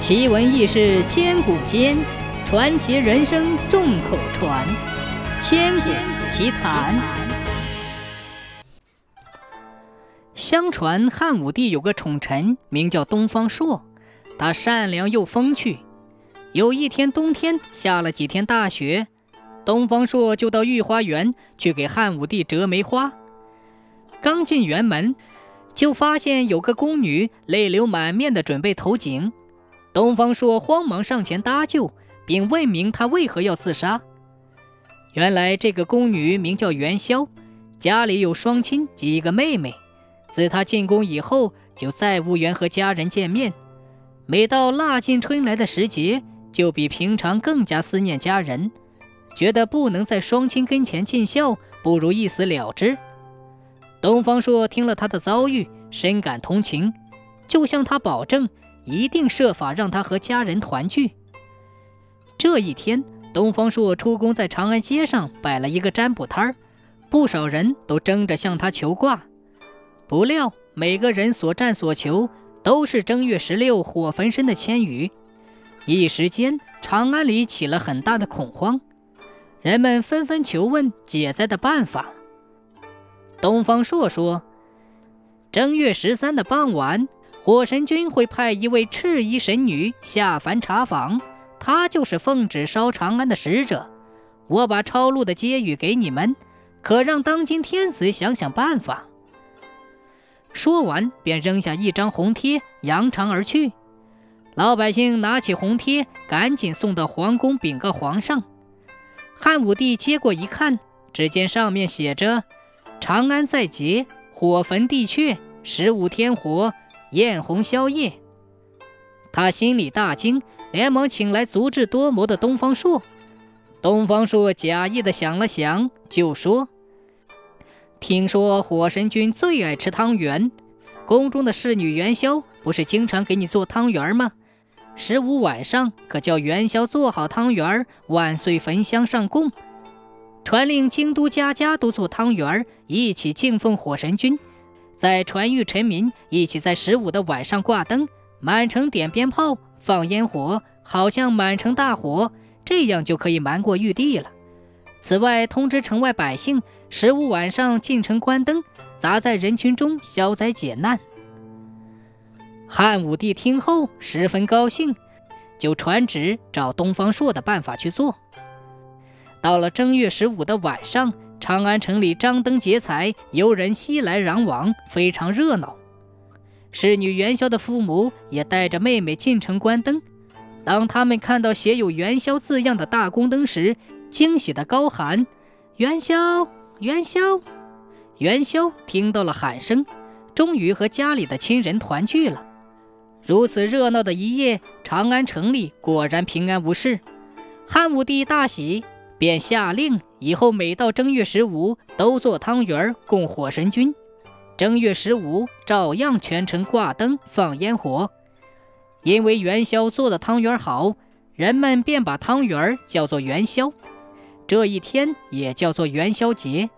奇闻异事千古间，传奇人生众口传。千古奇谈。相传汉武帝有个宠臣，名叫东方朔，他善良又风趣。有一天冬天下了几天大雪，东方朔就到御花园去给汉武帝折梅花。刚进园门，就发现有个宫女泪流满面的准备投井。东方朔慌忙上前搭救，并问明他为何要自杀。原来这个宫女名叫元宵，家里有双亲及一个妹妹。自她进宫以后，就再无缘和家人见面。每到腊尽春来的时节，就比平常更加思念家人，觉得不能在双亲跟前尽孝，不如一死了之。东方朔听了他的遭遇，深感同情，就向他保证。一定设法让他和家人团聚。这一天，东方朔出宫，在长安街上摆了一个占卜摊儿，不少人都争着向他求卦。不料，每个人所占所求都是正月十六火焚身的千语，一时间，长安里起了很大的恐慌，人们纷纷求问解灾的办法。东方朔说：“正月十三的傍晚。”火神君会派一位赤衣神女下凡查访，她就是奉旨烧长安的使者。我把抄录的接语给你们，可让当今天子想想办法。说完，便扔下一张红贴，扬长而去。老百姓拿起红贴，赶紧送到皇宫禀告皇上。汉武帝接过一看，只见上面写着：“长安在劫，火焚地阙，十五天火。”艳红宵夜，他心里大惊，连忙请来足智多谋的东方朔。东方朔假意的想了想，就说：“听说火神君最爱吃汤圆，宫中的侍女元宵不是经常给你做汤圆吗？十五晚上可叫元宵做好汤圆，万岁焚香上供，传令京都家家都做汤圆，一起敬奉火神君。”在传谕臣民，一起在十五的晚上挂灯，满城点鞭炮、放烟火，好像满城大火，这样就可以瞒过玉帝了。此外，通知城外百姓，十五晚上进城关灯，砸在人群中消灾解难。汉武帝听后十分高兴，就传旨找东方朔的办法去做。到了正月十五的晚上。长安城里张灯结彩，游人熙来攘往，非常热闹。侍女元宵的父母也带着妹妹进城观灯。当他们看到写有“元宵”字样的大宫灯时，惊喜地高喊：“元宵，元宵！”元宵听到了喊声，终于和家里的亲人团聚了。如此热闹的一夜，长安城里果然平安无事。汉武帝大喜。便下令，以后每到正月十五都做汤圆供火神君。正月十五照样全城挂灯放烟火。因为元宵做的汤圆好，人们便把汤圆叫做元宵。这一天也叫做元宵节。